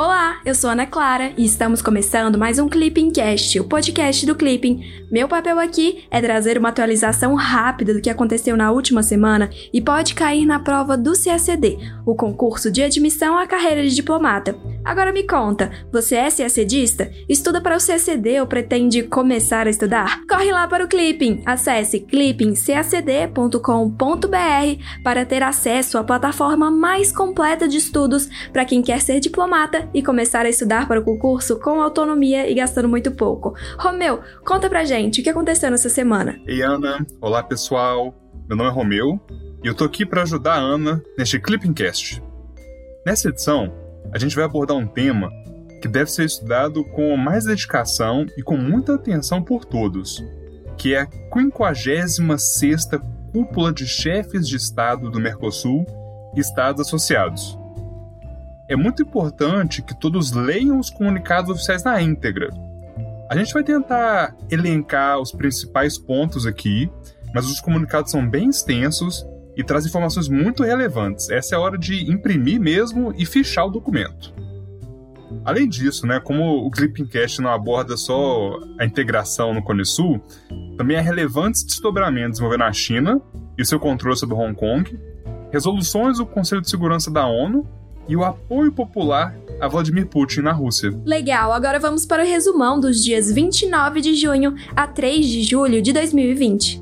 Olá, eu sou Ana Clara e estamos começando mais um Clipping Cast, o podcast do Clipping. Meu papel aqui é trazer uma atualização rápida do que aconteceu na última semana e pode cair na prova do CACD, o concurso de admissão à carreira de diplomata. Agora me conta, você é CACDista? Estuda para o CACD ou pretende começar a estudar? Corre lá para o Clipping! Acesse clippingcacd.com.br para ter acesso à plataforma mais completa de estudos para quem quer ser diplomata e começar a estudar para o concurso com autonomia e gastando muito pouco. Romeu, conta pra gente o que aconteceu nessa semana. Ei, Ana. Olá, pessoal. Meu nome é Romeu e eu tô aqui para ajudar a Ana neste Clippingcast. Nessa edição, a gente vai abordar um tema que deve ser estudado com mais dedicação e com muita atenção por todos, que é a 56ª Cúpula de Chefes de Estado do Mercosul e Estados Associados é muito importante que todos leiam os comunicados oficiais na íntegra. A gente vai tentar elencar os principais pontos aqui, mas os comunicados são bem extensos e trazem informações muito relevantes. Essa é a hora de imprimir mesmo e fichar o documento. Além disso, né, como o Clippingcast não aborda só a integração no Cone Sul, também há relevantes desdobramentos envolvendo a China e seu controle sobre Hong Kong, resoluções do Conselho de Segurança da ONU e o apoio popular a Vladimir Putin na Rússia. Legal, agora vamos para o resumão dos dias 29 de junho a 3 de julho de 2020.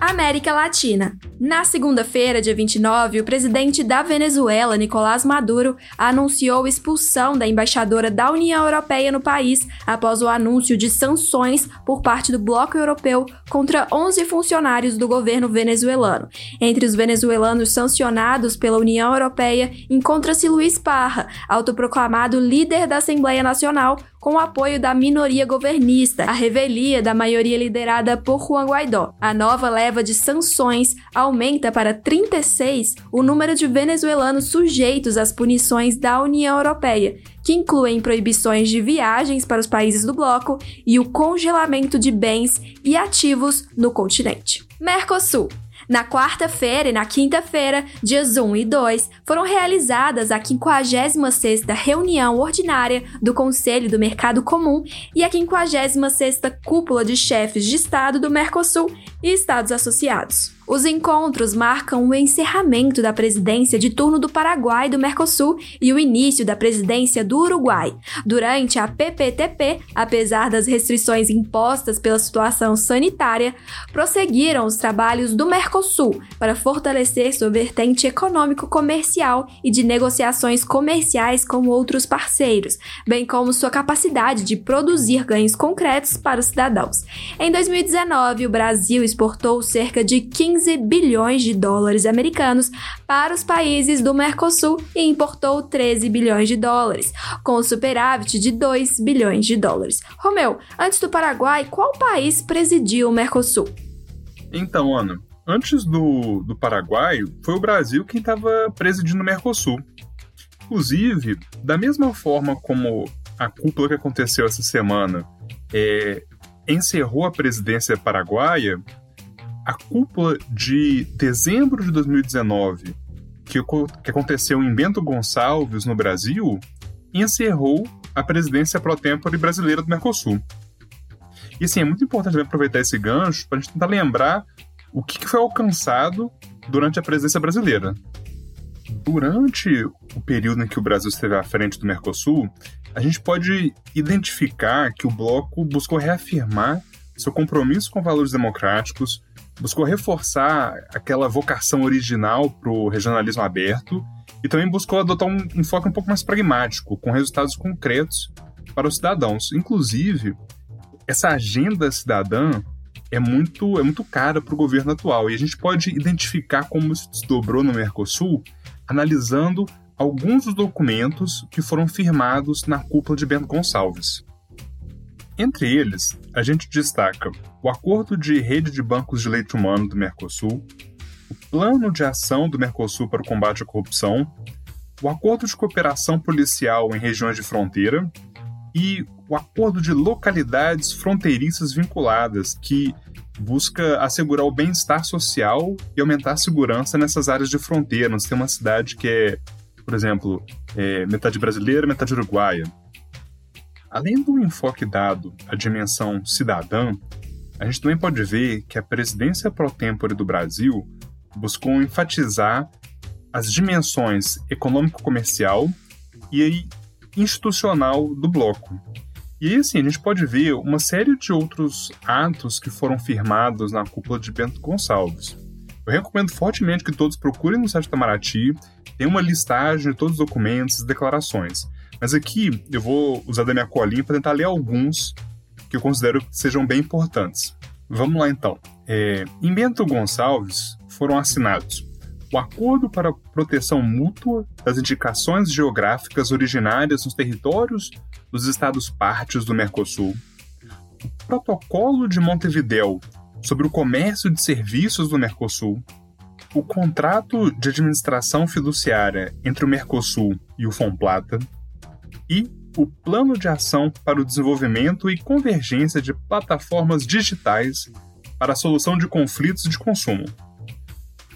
América Latina. Na segunda-feira, dia 29, o presidente da Venezuela, Nicolás Maduro, anunciou expulsão da embaixadora da União Europeia no país após o anúncio de sanções por parte do bloco europeu contra 11 funcionários do governo venezuelano. Entre os venezuelanos sancionados pela União Europeia encontra-se Luiz Parra, autoproclamado líder da Assembleia Nacional, com o apoio da minoria governista, a revelia da maioria liderada por Juan Guaidó. A nova leva de sanções aumenta para 36 o número de venezuelanos sujeitos às punições da União Europeia, que incluem proibições de viagens para os países do bloco e o congelamento de bens e ativos no continente. Mercosul na quarta-feira e na quinta-feira, dias 1 e 2, foram realizadas a 56ª reunião ordinária do Conselho do Mercado Comum e a 56ª Cúpula de Chefes de Estado do Mercosul e Estados Associados. Os encontros marcam o encerramento da presidência de turno do Paraguai do Mercosul e o início da presidência do Uruguai. Durante a PPTP, apesar das restrições impostas pela situação sanitária, prosseguiram os trabalhos do Mercosul para fortalecer sua vertente econômico-comercial e de negociações comerciais com outros parceiros, bem como sua capacidade de produzir ganhos concretos para os cidadãos. Em 2019, o Brasil exportou cerca de 15 15 bilhões de dólares americanos para os países do Mercosul e importou 13 bilhões de dólares, com superávit de 2 bilhões de dólares. Romeu, antes do Paraguai, qual país presidiu o Mercosul? Então, Ana, antes do, do Paraguai, foi o Brasil quem estava presidindo o Mercosul. Inclusive, da mesma forma como a cúpula que aconteceu essa semana é, encerrou a presidência paraguaia, a cúpula de dezembro de 2019, que, que aconteceu em Bento Gonçalves, no Brasil, encerrou a presidência pro tempore brasileira do Mercosul. E assim, é muito importante aproveitar esse gancho para a gente tentar lembrar o que, que foi alcançado durante a presidência brasileira. Durante o período em que o Brasil esteve à frente do Mercosul, a gente pode identificar que o bloco buscou reafirmar seu compromisso com valores democráticos, buscou reforçar aquela vocação original para o regionalismo aberto e também buscou adotar um enfoque um pouco mais pragmático, com resultados concretos para os cidadãos. Inclusive, essa agenda cidadã é muito, é muito cara para o governo atual e a gente pode identificar como isso desdobrou no Mercosul analisando alguns dos documentos que foram firmados na cúpula de Bento Gonçalves. Entre eles, a gente destaca o Acordo de Rede de Bancos de Leite Humano do Mercosul, o Plano de Ação do Mercosul para o Combate à Corrupção, o Acordo de Cooperação Policial em Regiões de Fronteira e o Acordo de Localidades Fronteiriças Vinculadas, que busca assegurar o bem-estar social e aumentar a segurança nessas áreas de fronteira. Nós temos uma cidade que é, por exemplo, é metade brasileira, metade uruguaia. Além do enfoque dado à dimensão cidadã, a gente também pode ver que a presidência pro tempore do Brasil buscou enfatizar as dimensões econômico-comercial e institucional do bloco. E assim, a gente pode ver uma série de outros atos que foram firmados na cúpula de Bento Gonçalves. Eu recomendo fortemente que todos procurem no site da tem uma listagem de todos os documentos e declarações. Mas aqui eu vou usar da minha colinha para tentar ler alguns que eu considero que sejam bem importantes. Vamos lá então. É, em Bento Gonçalves foram assinados o Acordo para a Proteção Mútua das Indicações Geográficas Originárias nos Territórios dos Estados Partes do Mercosul, o Protocolo de Montevidéu sobre o Comércio de Serviços do Mercosul, o Contrato de Administração Fiduciária entre o Mercosul e o FONPLATA e o Plano de Ação para o Desenvolvimento e Convergência de Plataformas Digitais para a Solução de Conflitos de Consumo.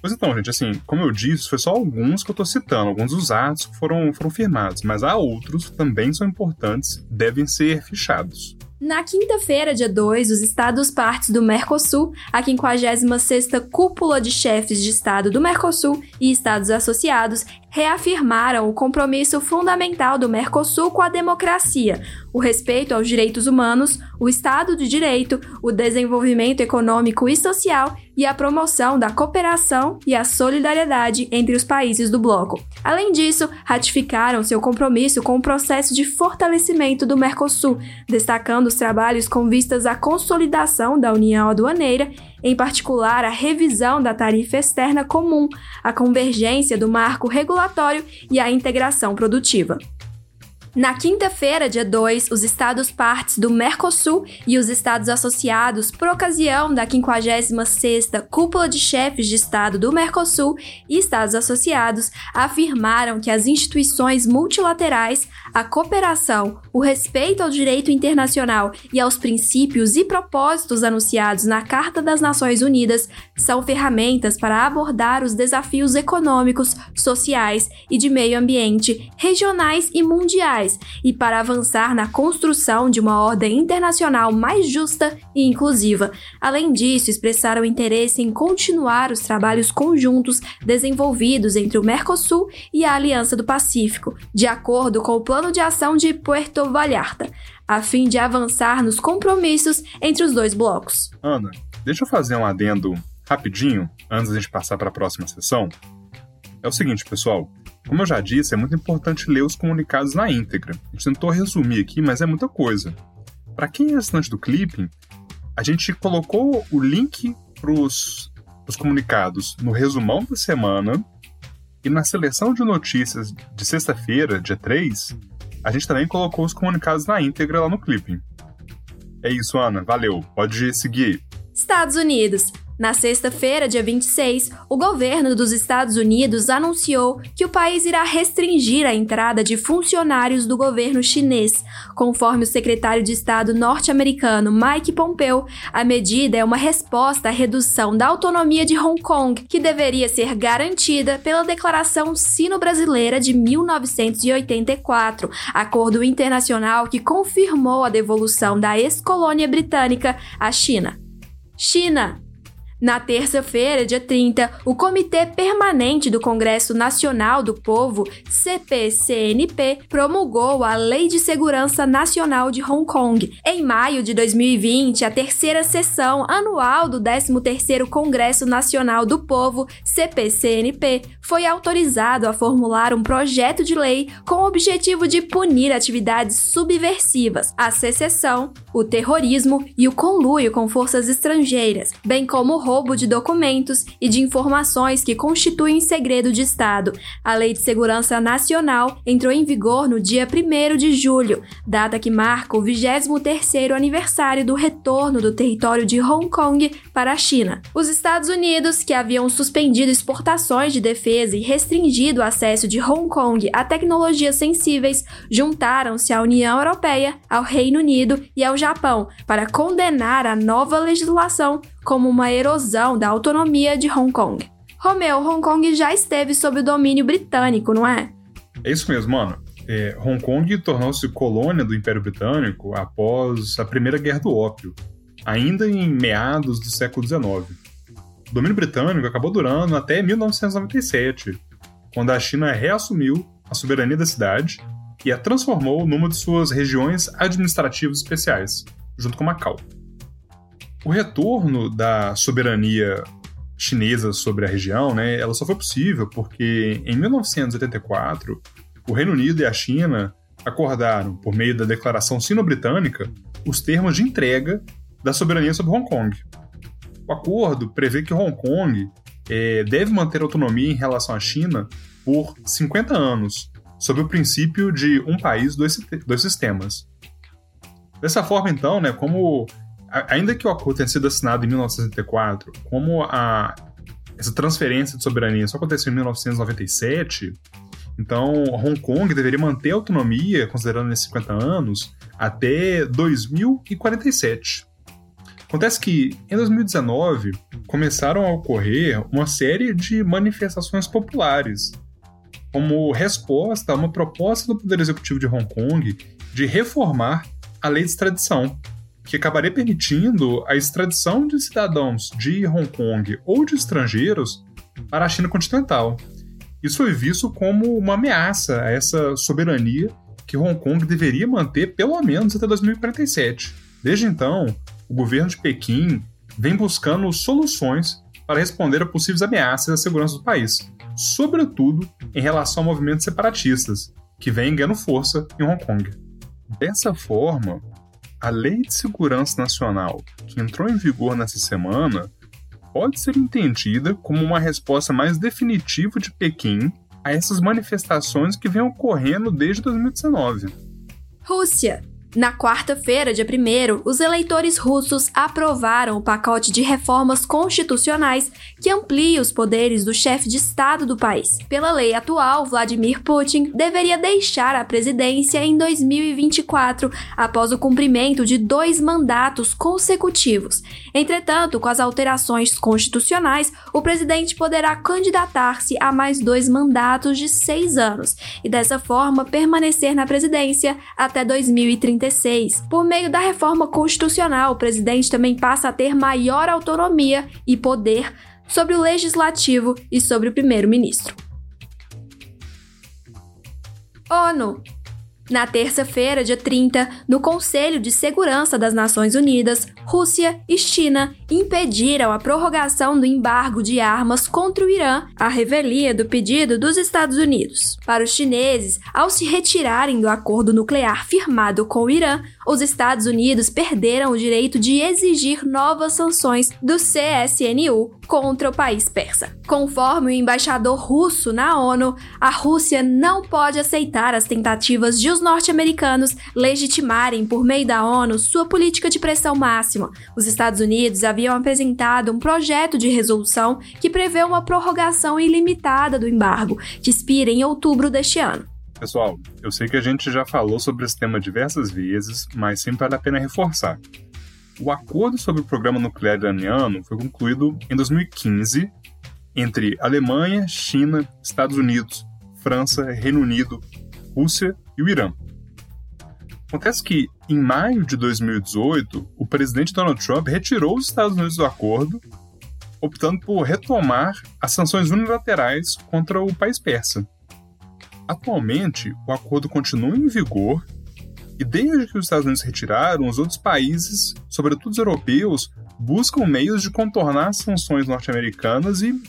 Pois então, gente, assim, como eu disse, foi só alguns que eu estou citando, alguns dos atos que foram, foram firmados, mas há outros que também são importantes, devem ser fichados. Na quinta-feira, dia 2, os Estados partes do Mercosul, a 56ª Cúpula de Chefes de Estado do Mercosul e Estados Associados, reafirmaram o compromisso fundamental do Mercosul com a democracia, o respeito aos direitos humanos, o Estado de Direito, o desenvolvimento econômico e social e a promoção da cooperação e a solidariedade entre os países do bloco. Além disso, ratificaram seu compromisso com o processo de fortalecimento do Mercosul, destacando os trabalhos com vistas à consolidação da União Aduaneira em particular a revisão da tarifa externa comum, a convergência do marco regulatório e a integração produtiva. Na quinta-feira, dia 2, os Estados partes do Mercosul e os Estados associados, por ocasião da 56ª Cúpula de Chefes de Estado do Mercosul e Estados associados, afirmaram que as instituições multilaterais, a cooperação, o respeito ao direito internacional e aos princípios e propósitos anunciados na Carta das Nações Unidas são ferramentas para abordar os desafios econômicos, sociais e de meio ambiente regionais e mundiais e para avançar na construção de uma ordem internacional mais justa e inclusiva. Além disso, expressaram interesse em continuar os trabalhos conjuntos desenvolvidos entre o Mercosul e a Aliança do Pacífico, de acordo com o Plano de Ação de Puerto Vallarta, a fim de avançar nos compromissos entre os dois blocos. Ana, deixa eu fazer um adendo rapidinho antes da gente passar para a próxima sessão. É o seguinte, pessoal. Como eu já disse, é muito importante ler os comunicados na íntegra. A gente tentou resumir aqui, mas é muita coisa. Para quem é assinante do Clipping, a gente colocou o link para os comunicados no resumão da semana e na seleção de notícias de sexta-feira, dia 3, a gente também colocou os comunicados na íntegra lá no Clipping. É isso, Ana. Valeu. Pode seguir. Estados Unidos. Na sexta-feira, dia 26, o governo dos Estados Unidos anunciou que o país irá restringir a entrada de funcionários do governo chinês. Conforme o secretário de Estado norte-americano Mike Pompeo, a medida é uma resposta à redução da autonomia de Hong Kong, que deveria ser garantida pela Declaração Sino-Brasileira de 1984, acordo internacional que confirmou a devolução da ex-colônia britânica à China. China, na terça-feira, dia 30, o Comitê Permanente do Congresso Nacional do Povo, CPCNP, promulgou a Lei de Segurança Nacional de Hong Kong. Em maio de 2020, a terceira sessão anual do 13º Congresso Nacional do Povo, CPCNP, foi autorizado a formular um projeto de lei com o objetivo de punir atividades subversivas, a secessão, o terrorismo e o conluio com forças estrangeiras, bem como roubo de documentos e de informações que constituem segredo de Estado. A Lei de Segurança Nacional entrou em vigor no dia 1 de julho, data que marca o 23º aniversário do retorno do território de Hong Kong para a China. Os Estados Unidos, que haviam suspendido exportações de defesa e restringido o acesso de Hong Kong a tecnologias sensíveis, juntaram-se à União Europeia, ao Reino Unido e ao Japão para condenar a nova legislação como uma erosão da autonomia de Hong Kong. Romeu, Hong Kong já esteve sob o domínio britânico, não é? É isso mesmo, mano. É, Hong Kong tornou-se colônia do Império Britânico após a Primeira Guerra do Ópio, ainda em meados do século XIX. O domínio britânico acabou durando até 1997, quando a China reassumiu a soberania da cidade e a transformou numa de suas regiões administrativas especiais, junto com Macau. O retorno da soberania chinesa sobre a região, né, ela só foi possível porque em 1984 o Reino Unido e a China acordaram, por meio da Declaração Sino-Britânica, os termos de entrega da soberania sobre Hong Kong. O acordo prevê que Hong Kong é, deve manter autonomia em relação à China por 50 anos, sob o princípio de um país, dois, dois sistemas. Dessa forma, então, né, como ainda que o acordo tenha sido assinado em 1964, como a, essa transferência de soberania só aconteceu em 1997, então Hong Kong deveria manter a autonomia, considerando esses 50 anos, até 2047. Acontece que, em 2019, começaram a ocorrer uma série de manifestações populares, como resposta a uma proposta do Poder Executivo de Hong Kong de reformar a lei de extradição, que acabaria permitindo a extradição de cidadãos de Hong Kong ou de estrangeiros para a China continental. Isso foi visto como uma ameaça a essa soberania que Hong Kong deveria manter pelo menos até 2047. Desde então, o governo de Pequim vem buscando soluções para responder a possíveis ameaças à segurança do país, sobretudo em relação a movimentos separatistas, que vêm ganhando força em Hong Kong. Dessa forma, a Lei de Segurança Nacional, que entrou em vigor nessa semana, pode ser entendida como uma resposta mais definitiva de Pequim a essas manifestações que vêm ocorrendo desde 2019. Rússia. Na quarta-feira, dia 1, os eleitores russos aprovaram o pacote de reformas constitucionais que amplia os poderes do chefe de Estado do país. Pela lei atual, Vladimir Putin deveria deixar a presidência em 2024, após o cumprimento de dois mandatos consecutivos. Entretanto, com as alterações constitucionais, o presidente poderá candidatar-se a mais dois mandatos de seis anos e, dessa forma, permanecer na presidência até 2030. Por meio da reforma constitucional, o presidente também passa a ter maior autonomia e poder sobre o legislativo e sobre o primeiro-ministro. ONU na terça-feira, dia 30, no Conselho de Segurança das Nações Unidas, Rússia e China impediram a prorrogação do embargo de armas contra o Irã, a revelia do pedido dos Estados Unidos. Para os chineses, ao se retirarem do acordo nuclear firmado com o Irã, os Estados Unidos perderam o direito de exigir novas sanções do CSNU contra o país persa. Conforme o embaixador russo na ONU, a Rússia não pode aceitar as tentativas de os norte-americanos legitimarem por meio da ONU sua política de pressão máxima. Os Estados Unidos haviam apresentado um projeto de resolução que prevê uma prorrogação ilimitada do embargo, que expira em outubro deste ano. Pessoal, eu sei que a gente já falou sobre esse tema diversas vezes, mas sempre vale a pena reforçar. O acordo sobre o programa nuclear iraniano foi concluído em 2015 entre Alemanha, China, Estados Unidos, França, Reino Unido, Rússia e o Irã. Acontece que, em maio de 2018, o presidente Donald Trump retirou os Estados Unidos do acordo, optando por retomar as sanções unilaterais contra o país persa. Atualmente, o acordo continua em vigor e desde que os Estados Unidos retiraram, os outros países, sobretudo os europeus, buscam meios de contornar as sanções norte-americanas e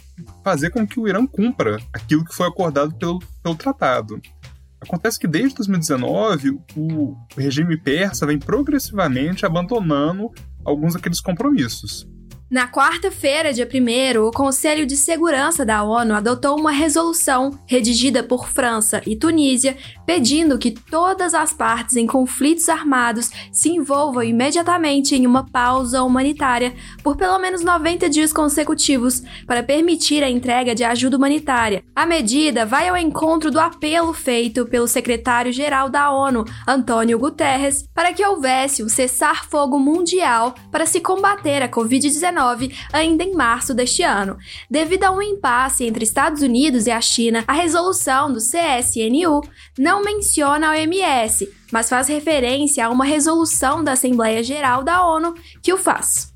fazer com que o Irã cumpra aquilo que foi acordado pelo, pelo tratado. Acontece que desde 2019 o regime persa vem progressivamente abandonando alguns daqueles compromissos. Na quarta-feira, dia 1, o Conselho de Segurança da ONU adotou uma resolução redigida por França e Tunísia pedindo que todas as partes em conflitos armados se envolvam imediatamente em uma pausa humanitária por pelo menos 90 dias consecutivos para permitir a entrega de ajuda humanitária. A medida vai ao encontro do apelo feito pelo secretário-geral da ONU, Antônio Guterres, para que houvesse um cessar-fogo mundial para se combater a Covid-19 ainda em março deste ano. Devido a um impasse entre Estados Unidos e a China, a resolução do CSNU não menciona a OMS, mas faz referência a uma resolução da Assembleia Geral da ONU que o faz.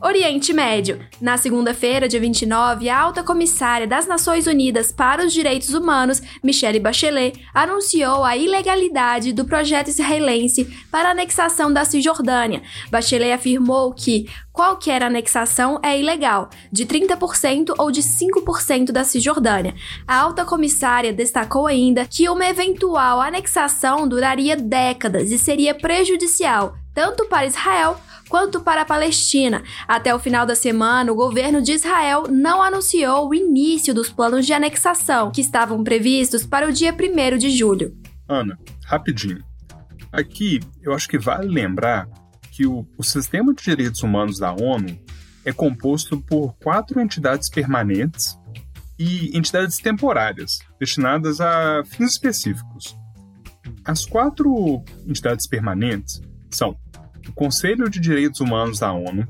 Oriente Médio. Na segunda-feira, dia 29, a alta comissária das Nações Unidas para os Direitos Humanos, Michelle Bachelet, anunciou a ilegalidade do projeto israelense para a anexação da Cisjordânia. Bachelet afirmou que qualquer anexação é ilegal, de 30% ou de 5% da Cisjordânia. A alta comissária destacou ainda que uma eventual anexação duraria décadas e seria prejudicial tanto para Israel quanto para a Palestina. Até o final da semana, o governo de Israel não anunciou o início dos planos de anexação, que estavam previstos para o dia 1 de julho. Ana, rapidinho. Aqui eu acho que vale lembrar que o, o Sistema de Direitos Humanos da ONU é composto por quatro entidades permanentes e entidades temporárias, destinadas a fins específicos. As quatro entidades permanentes são o Conselho de Direitos Humanos da ONU,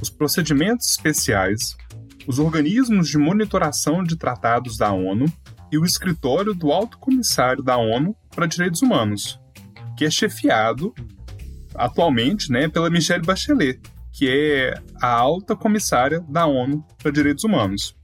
os procedimentos especiais, os organismos de monitoração de tratados da ONU e o escritório do Alto Comissário da ONU para Direitos Humanos, que é chefiado atualmente né, pela Michelle Bachelet, que é a alta comissária da ONU para Direitos Humanos.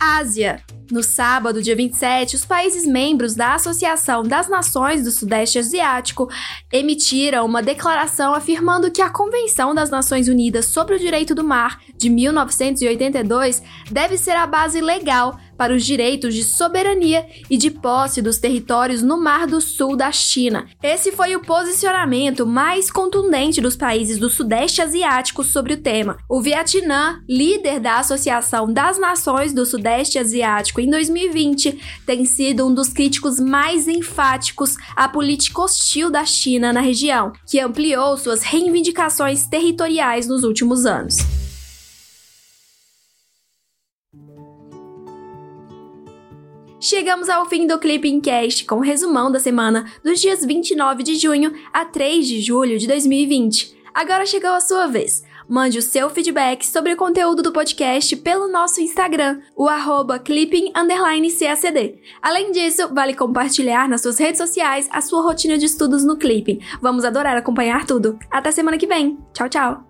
Ásia. No sábado, dia 27, os países membros da Associação das Nações do Sudeste Asiático emitiram uma declaração afirmando que a Convenção das Nações Unidas sobre o Direito do Mar, de 1982, deve ser a base legal para os direitos de soberania e de posse dos territórios no Mar do Sul da China. Esse foi o posicionamento mais contundente dos países do Sudeste Asiático sobre o tema. O Vietnã, líder da Associação das Nações do Sudeste Asiático em 2020, tem sido um dos críticos mais enfáticos à política hostil da China na região, que ampliou suas reivindicações territoriais nos últimos anos. Chegamos ao fim do Clipping Cast com o resumão da semana dos dias 29 de junho a 3 de julho de 2020. Agora chegou a sua vez. Mande o seu feedback sobre o conteúdo do podcast pelo nosso Instagram, o arroba clipping_cacd. Além disso, vale compartilhar nas suas redes sociais a sua rotina de estudos no Clipping. Vamos adorar acompanhar tudo. Até semana que vem. Tchau, tchau!